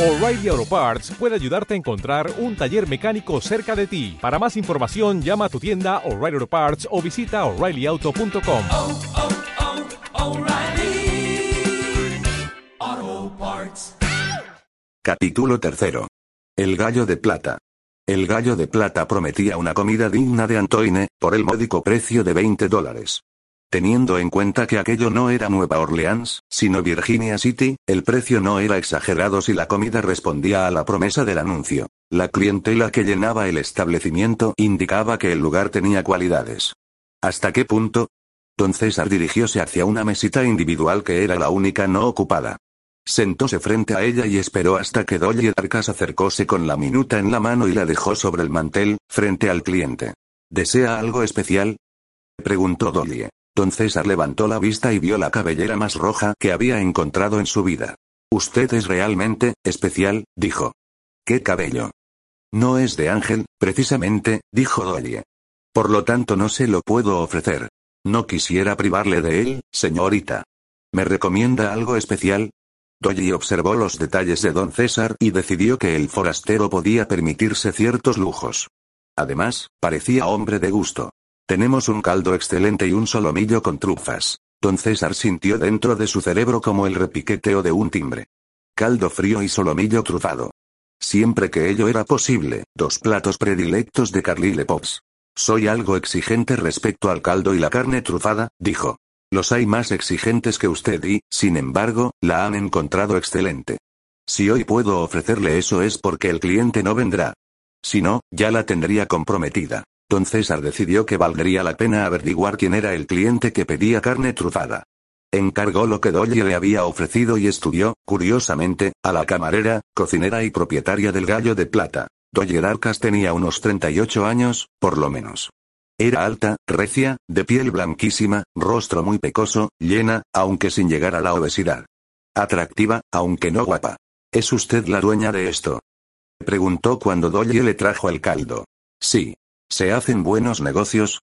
O'Reilly Auto Parts puede ayudarte a encontrar un taller mecánico cerca de ti. Para más información, llama a tu tienda O'Reilly Auto Parts o visita oreillyauto.com. oh, oh, Parts. Capítulo tercero. El gallo de plata. El gallo de plata prometía una comida digna de Antoine, por el módico precio de 20 dólares. Teniendo en cuenta que aquello no era Nueva Orleans, sino Virginia City, el precio no era exagerado si la comida respondía a la promesa del anuncio. La clientela que llenaba el establecimiento indicaba que el lugar tenía cualidades. ¿Hasta qué punto? Don César dirigióse hacia una mesita individual que era la única no ocupada. Sentóse frente a ella y esperó hasta que Dolly Darkas acercóse con la minuta en la mano y la dejó sobre el mantel, frente al cliente. ¿Desea algo especial? preguntó Dolly. Don César levantó la vista y vio la cabellera más roja que había encontrado en su vida. Usted es realmente, especial, dijo. ¿Qué cabello? No es de ángel, precisamente, dijo Dolly. Por lo tanto no se lo puedo ofrecer. No quisiera privarle de él, señorita. ¿Me recomienda algo especial? Dolly observó los detalles de don César y decidió que el forastero podía permitirse ciertos lujos. Además, parecía hombre de gusto. Tenemos un caldo excelente y un solomillo con trufas. Don César sintió dentro de su cerebro como el repiqueteo de un timbre. Caldo frío y solomillo trufado. Siempre que ello era posible, dos platos predilectos de Carlyle Pops. Soy algo exigente respecto al caldo y la carne trufada, dijo. Los hay más exigentes que usted y, sin embargo, la han encontrado excelente. Si hoy puedo ofrecerle eso es porque el cliente no vendrá. Si no, ya la tendría comprometida. Don decidió que valdría la pena averiguar quién era el cliente que pedía carne trufada. Encargó lo que Dolly le había ofrecido y estudió, curiosamente, a la camarera, cocinera y propietaria del gallo de plata. Dolly Darkas tenía unos 38 años, por lo menos. Era alta, recia, de piel blanquísima, rostro muy pecoso, llena, aunque sin llegar a la obesidad. Atractiva, aunque no guapa. ¿Es usted la dueña de esto? Preguntó cuando Dolly le trajo el caldo. Sí. ¿Se hacen buenos negocios?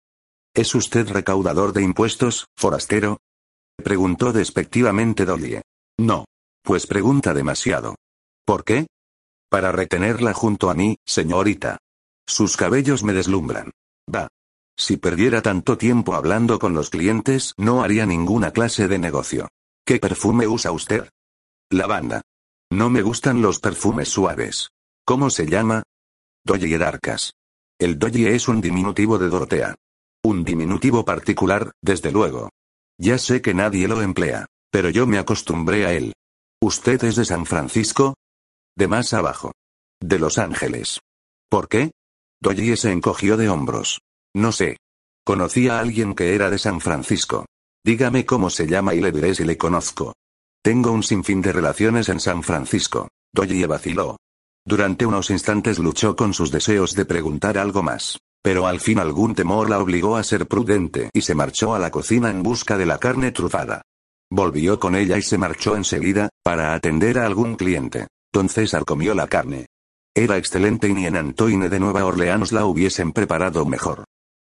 ¿Es usted recaudador de impuestos, forastero? Preguntó despectivamente Dolly. No. Pues pregunta demasiado. ¿Por qué? Para retenerla junto a mí, señorita. Sus cabellos me deslumbran. Va. Si perdiera tanto tiempo hablando con los clientes, no haría ninguna clase de negocio. ¿Qué perfume usa usted? Lavanda. No me gustan los perfumes suaves. ¿Cómo se llama? Dolly Darkas. El Dolly es un diminutivo de Dorotea. Un diminutivo particular, desde luego. Ya sé que nadie lo emplea, pero yo me acostumbré a él. ¿Usted es de San Francisco? De más abajo. De Los Ángeles. ¿Por qué? Dolly se encogió de hombros. No sé. Conocí a alguien que era de San Francisco. Dígame cómo se llama y le diré si le conozco. Tengo un sinfín de relaciones en San Francisco. Dolly vaciló. Durante unos instantes luchó con sus deseos de preguntar algo más. Pero al fin algún temor la obligó a ser prudente y se marchó a la cocina en busca de la carne trufada. Volvió con ella y se marchó enseguida, para atender a algún cliente. Don César comió la carne. Era excelente y ni en Antoine de Nueva Orleans la hubiesen preparado mejor.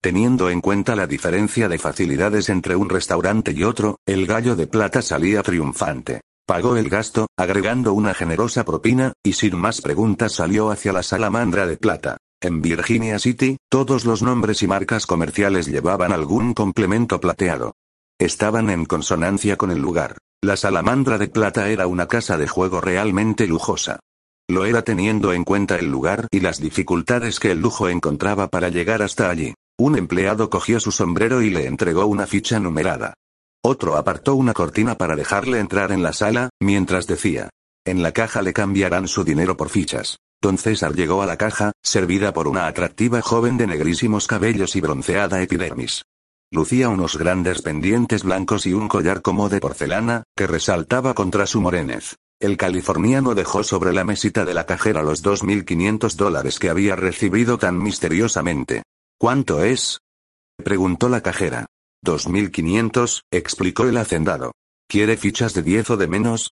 Teniendo en cuenta la diferencia de facilidades entre un restaurante y otro, el gallo de plata salía triunfante. Pagó el gasto, agregando una generosa propina, y sin más preguntas salió hacia la salamandra de plata. En Virginia City, todos los nombres y marcas comerciales llevaban algún complemento plateado. Estaban en consonancia con el lugar. La salamandra de plata era una casa de juego realmente lujosa. Lo era teniendo en cuenta el lugar y las dificultades que el lujo encontraba para llegar hasta allí. Un empleado cogió su sombrero y le entregó una ficha numerada. Otro apartó una cortina para dejarle entrar en la sala, mientras decía. En la caja le cambiarán su dinero por fichas. Don César llegó a la caja, servida por una atractiva joven de negrísimos cabellos y bronceada epidermis. Lucía unos grandes pendientes blancos y un collar como de porcelana, que resaltaba contra su morenez. El californiano dejó sobre la mesita de la cajera los 2.500 dólares que había recibido tan misteriosamente. ¿Cuánto es? preguntó la cajera. 2.500, explicó el hacendado. ¿Quiere fichas de 10 o de menos?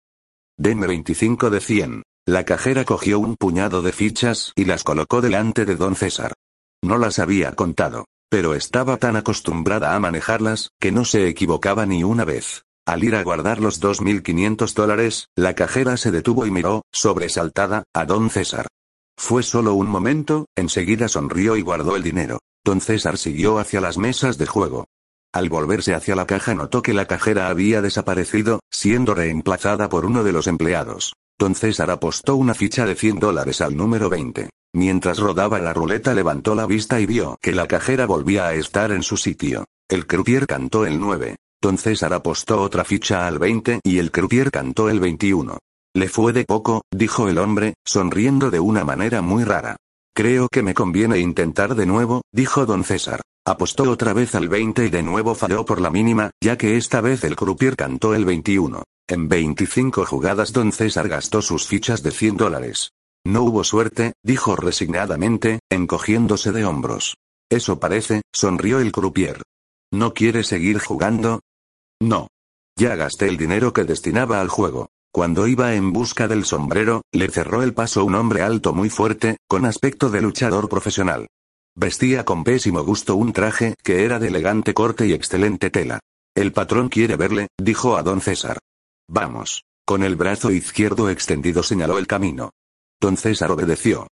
Deme 25 de 100. La cajera cogió un puñado de fichas y las colocó delante de don César. No las había contado, pero estaba tan acostumbrada a manejarlas, que no se equivocaba ni una vez. Al ir a guardar los 2.500 dólares, la cajera se detuvo y miró, sobresaltada, a don César. Fue solo un momento, enseguida sonrió y guardó el dinero. Don César siguió hacia las mesas de juego. Al volverse hacia la caja notó que la cajera había desaparecido, siendo reemplazada por uno de los empleados. Don César apostó una ficha de 100 dólares al número 20. Mientras rodaba la ruleta levantó la vista y vio que la cajera volvía a estar en su sitio. El croupier cantó el 9. Don César apostó otra ficha al 20 y el croupier cantó el 21. Le fue de poco, dijo el hombre, sonriendo de una manera muy rara. Creo que me conviene intentar de nuevo, dijo don César. Apostó otra vez al 20 y de nuevo falló por la mínima, ya que esta vez el croupier cantó el 21. En 25 jugadas don César gastó sus fichas de 100 dólares. No hubo suerte, dijo resignadamente, encogiéndose de hombros. Eso parece, sonrió el croupier. ¿No quiere seguir jugando? No. Ya gasté el dinero que destinaba al juego. Cuando iba en busca del sombrero, le cerró el paso un hombre alto muy fuerte, con aspecto de luchador profesional. Vestía con pésimo gusto un traje que era de elegante corte y excelente tela. El patrón quiere verle, dijo a don César. Vamos. Con el brazo izquierdo extendido señaló el camino. Don César obedeció.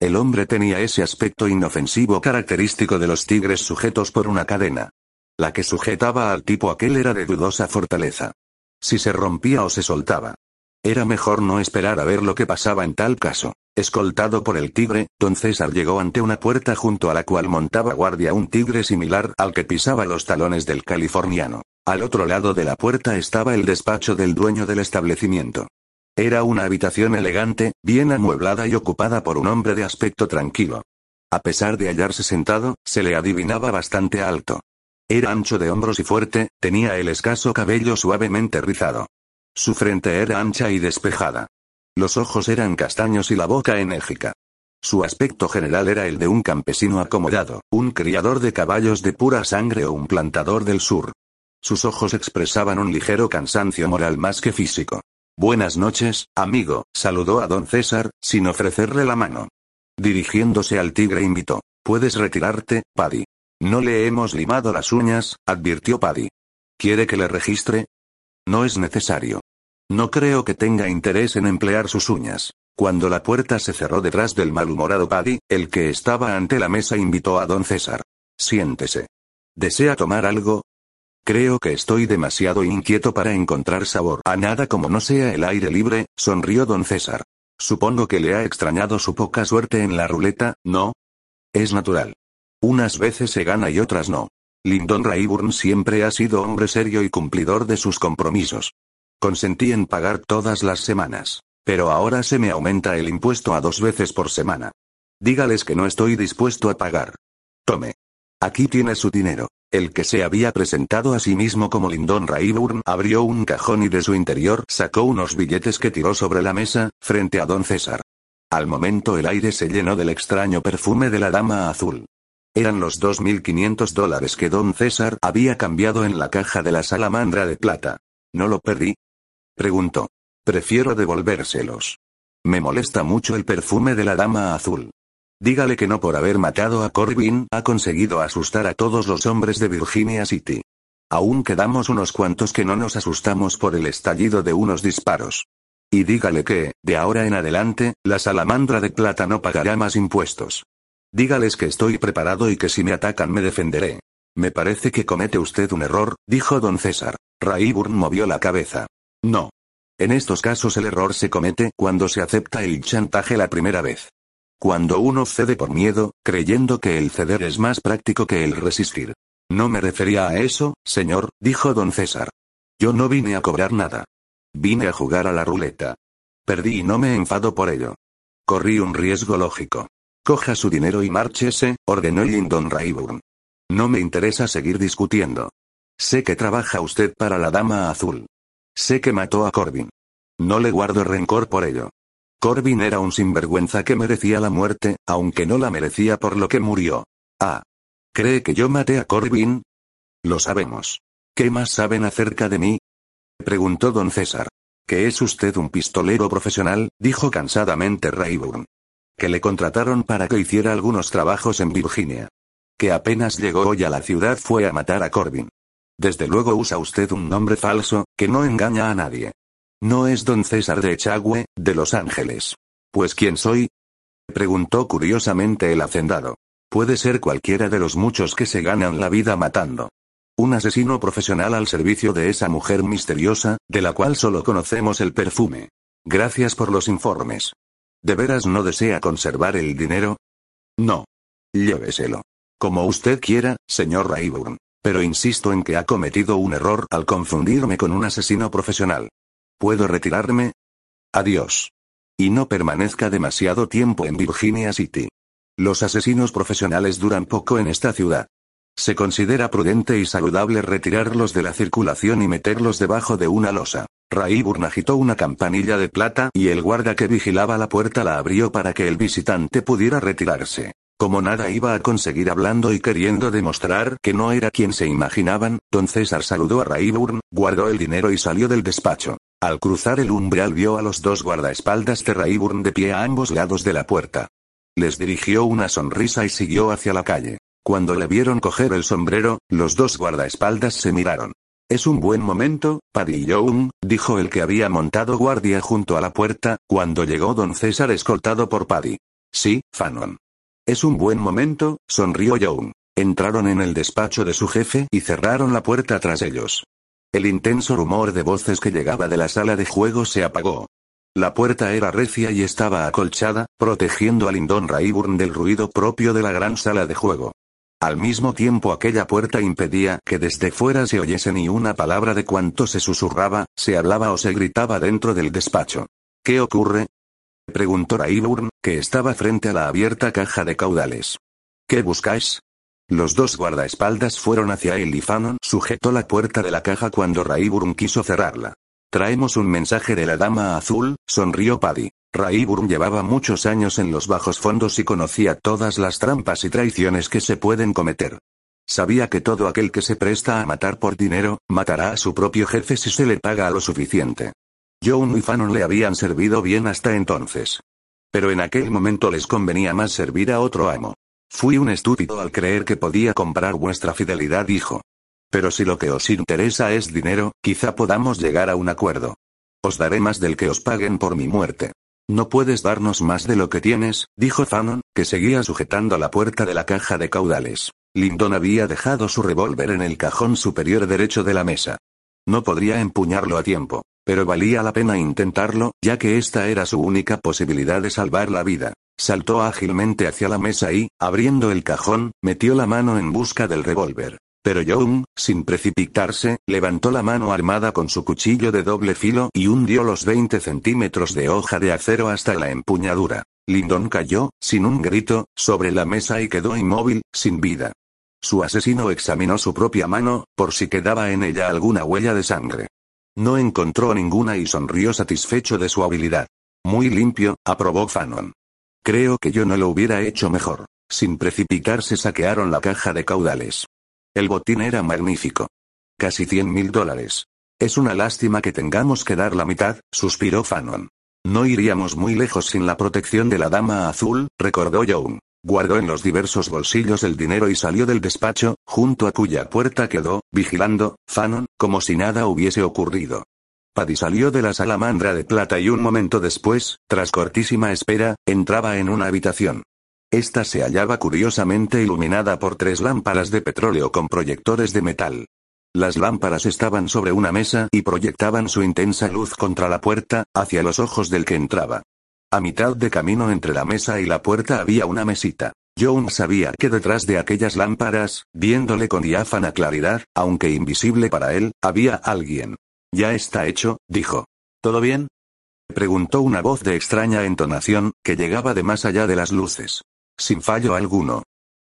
El hombre tenía ese aspecto inofensivo característico de los tigres sujetos por una cadena. La que sujetaba al tipo aquel era de dudosa fortaleza. Si se rompía o se soltaba. Era mejor no esperar a ver lo que pasaba en tal caso. Escoltado por el tigre, don César llegó ante una puerta junto a la cual montaba guardia un tigre similar al que pisaba los talones del californiano. Al otro lado de la puerta estaba el despacho del dueño del establecimiento. Era una habitación elegante, bien amueblada y ocupada por un hombre de aspecto tranquilo. A pesar de hallarse sentado, se le adivinaba bastante alto. Era ancho de hombros y fuerte, tenía el escaso cabello suavemente rizado. Su frente era ancha y despejada. Los ojos eran castaños y la boca enérgica. Su aspecto general era el de un campesino acomodado, un criador de caballos de pura sangre o un plantador del sur. Sus ojos expresaban un ligero cansancio moral más que físico. Buenas noches, amigo, saludó a don César, sin ofrecerle la mano. Dirigiéndose al tigre invitó. Puedes retirarte, Paddy. No le hemos limado las uñas, advirtió Paddy. ¿Quiere que le registre? No es necesario. No creo que tenga interés en emplear sus uñas. Cuando la puerta se cerró detrás del malhumorado Paddy, el que estaba ante la mesa invitó a don César. Siéntese. ¿Desea tomar algo? Creo que estoy demasiado inquieto para encontrar sabor a nada como no sea el aire libre, sonrió don César. Supongo que le ha extrañado su poca suerte en la ruleta, ¿no? Es natural. Unas veces se gana y otras no. Lyndon Rayburn siempre ha sido hombre serio y cumplidor de sus compromisos. Consentí en pagar todas las semanas. Pero ahora se me aumenta el impuesto a dos veces por semana. Dígales que no estoy dispuesto a pagar. Tome. Aquí tiene su dinero. El que se había presentado a sí mismo como Lyndon Rayburn abrió un cajón y de su interior sacó unos billetes que tiró sobre la mesa, frente a don César. Al momento el aire se llenó del extraño perfume de la dama azul. Eran los 2.500 dólares que don César había cambiado en la caja de la salamandra de plata. ¿No lo perdí? Preguntó. Prefiero devolvérselos. Me molesta mucho el perfume de la dama azul. Dígale que no por haber matado a Corbin ha conseguido asustar a todos los hombres de Virginia City. Aún quedamos unos cuantos que no nos asustamos por el estallido de unos disparos. Y dígale que, de ahora en adelante, la salamandra de plata no pagará más impuestos. Dígales que estoy preparado y que si me atacan me defenderé. Me parece que comete usted un error, dijo don César. Rayburn movió la cabeza. No. En estos casos el error se comete cuando se acepta el chantaje la primera vez. Cuando uno cede por miedo, creyendo que el ceder es más práctico que el resistir. No me refería a eso, señor, dijo don César. Yo no vine a cobrar nada. Vine a jugar a la ruleta. Perdí y no me enfado por ello. Corrí un riesgo lógico. Coja su dinero y márchese, ordenó Lyndon Rayburn. No me interesa seguir discutiendo. Sé que trabaja usted para la Dama Azul. Sé que mató a Corbin. No le guardo rencor por ello. Corbin era un sinvergüenza que merecía la muerte, aunque no la merecía por lo que murió. Ah. ¿Cree que yo maté a Corbin? Lo sabemos. ¿Qué más saben acerca de mí? Preguntó don César. Que es usted un pistolero profesional, dijo cansadamente Rayburn que le contrataron para que hiciera algunos trabajos en Virginia. Que apenas llegó hoy a la ciudad fue a matar a Corbin. Desde luego usa usted un nombre falso, que no engaña a nadie. No es don César de Echagüe, de Los Ángeles. Pues ¿quién soy? Preguntó curiosamente el hacendado. Puede ser cualquiera de los muchos que se ganan la vida matando. Un asesino profesional al servicio de esa mujer misteriosa, de la cual solo conocemos el perfume. Gracias por los informes. ¿De veras no desea conservar el dinero? No. Lléveselo. Como usted quiera, señor Rayburn. Pero insisto en que ha cometido un error al confundirme con un asesino profesional. ¿Puedo retirarme? Adiós. Y no permanezca demasiado tiempo en Virginia City. Los asesinos profesionales duran poco en esta ciudad. Se considera prudente y saludable retirarlos de la circulación y meterlos debajo de una losa. Rayburn agitó una campanilla de plata y el guarda que vigilaba la puerta la abrió para que el visitante pudiera retirarse. Como nada iba a conseguir hablando y queriendo demostrar que no era quien se imaginaban, don César saludó a Rayburn, guardó el dinero y salió del despacho. Al cruzar el umbral vio a los dos guardaespaldas de Rayburn de pie a ambos lados de la puerta. Les dirigió una sonrisa y siguió hacia la calle. Cuando le vieron coger el sombrero, los dos guardaespaldas se miraron. Es un buen momento, Paddy Young, dijo el que había montado guardia junto a la puerta, cuando llegó don César escoltado por Paddy. Sí, Fanon. Es un buen momento, sonrió Young. Entraron en el despacho de su jefe y cerraron la puerta tras ellos. El intenso rumor de voces que llegaba de la sala de juego se apagó. La puerta era recia y estaba acolchada, protegiendo a Lindon Rayburn del ruido propio de la gran sala de juego. Al mismo tiempo aquella puerta impedía que desde fuera se oyese ni una palabra de cuanto se susurraba, se hablaba o se gritaba dentro del despacho. ¿Qué ocurre? Preguntó Rayburn, que estaba frente a la abierta caja de caudales. ¿Qué buscáis? Los dos guardaespaldas fueron hacia él y Fanon sujetó la puerta de la caja cuando Rayburn quiso cerrarla. Traemos un mensaje de la dama azul, sonrió Paddy. Rayburn llevaba muchos años en los bajos fondos y conocía todas las trampas y traiciones que se pueden cometer. Sabía que todo aquel que se presta a matar por dinero, matará a su propio jefe si se le paga lo suficiente. John y Fanon le habían servido bien hasta entonces. Pero en aquel momento les convenía más servir a otro amo. Fui un estúpido al creer que podía comprar vuestra fidelidad, dijo. Pero si lo que os interesa es dinero, quizá podamos llegar a un acuerdo. Os daré más del que os paguen por mi muerte. No puedes darnos más de lo que tienes, dijo Fanon, que seguía sujetando la puerta de la caja de caudales. Lyndon había dejado su revólver en el cajón superior derecho de la mesa. No podría empuñarlo a tiempo. Pero valía la pena intentarlo, ya que esta era su única posibilidad de salvar la vida. Saltó ágilmente hacia la mesa y, abriendo el cajón, metió la mano en busca del revólver. Pero Young, sin precipitarse, levantó la mano armada con su cuchillo de doble filo y hundió los 20 centímetros de hoja de acero hasta la empuñadura. Lyndon cayó, sin un grito, sobre la mesa y quedó inmóvil, sin vida. Su asesino examinó su propia mano, por si quedaba en ella alguna huella de sangre. No encontró ninguna y sonrió satisfecho de su habilidad. Muy limpio, aprobó Fanon. Creo que yo no lo hubiera hecho mejor. Sin precipitarse saquearon la caja de caudales. El botín era magnífico. Casi cien mil dólares. Es una lástima que tengamos que dar la mitad, suspiró Fanon. No iríamos muy lejos sin la protección de la dama azul, recordó Young. Guardó en los diversos bolsillos el dinero y salió del despacho, junto a cuya puerta quedó, vigilando, Fanon, como si nada hubiese ocurrido. Paddy salió de la salamandra de plata y un momento después, tras cortísima espera, entraba en una habitación. Esta se hallaba curiosamente iluminada por tres lámparas de petróleo con proyectores de metal. Las lámparas estaban sobre una mesa y proyectaban su intensa luz contra la puerta, hacia los ojos del que entraba. A mitad de camino entre la mesa y la puerta había una mesita. John sabía que detrás de aquellas lámparas, viéndole con diáfana claridad, aunque invisible para él, había alguien. Ya está hecho, dijo. ¿Todo bien? Preguntó una voz de extraña entonación, que llegaba de más allá de las luces. Sin fallo alguno.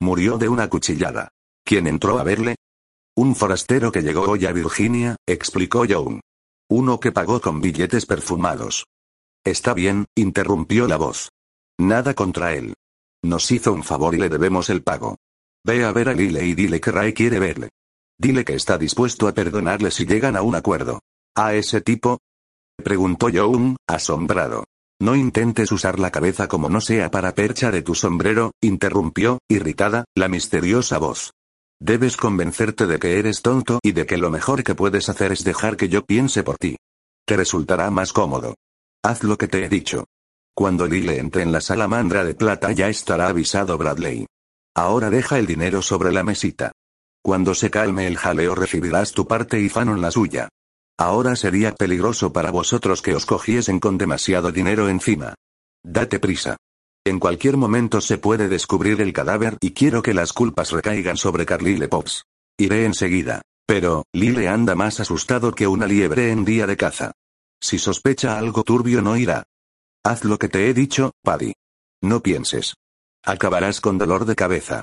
Murió de una cuchillada. ¿Quién entró a verle? Un forastero que llegó hoy a Virginia, explicó John. Uno que pagó con billetes perfumados. Está bien, interrumpió la voz. Nada contra él. Nos hizo un favor y le debemos el pago. Ve a ver a Lile y dile que Ray quiere verle. Dile que está dispuesto a perdonarle si llegan a un acuerdo. ¿A ese tipo? Preguntó Young, asombrado. No intentes usar la cabeza como no sea para percha de tu sombrero, interrumpió, irritada, la misteriosa voz. Debes convencerte de que eres tonto y de que lo mejor que puedes hacer es dejar que yo piense por ti. Te resultará más cómodo. Haz lo que te he dicho. Cuando Lyle entre en la salamandra de plata ya estará avisado Bradley. Ahora deja el dinero sobre la mesita. Cuando se calme el jaleo recibirás tu parte y Fanon la suya. Ahora sería peligroso para vosotros que os cogiesen con demasiado dinero encima. Date prisa. En cualquier momento se puede descubrir el cadáver y quiero que las culpas recaigan sobre Carlyle Pops. Iré enseguida. Pero, Lile anda más asustado que una liebre en día de caza. Si sospecha algo turbio no irá. Haz lo que te he dicho, Paddy. No pienses. Acabarás con dolor de cabeza.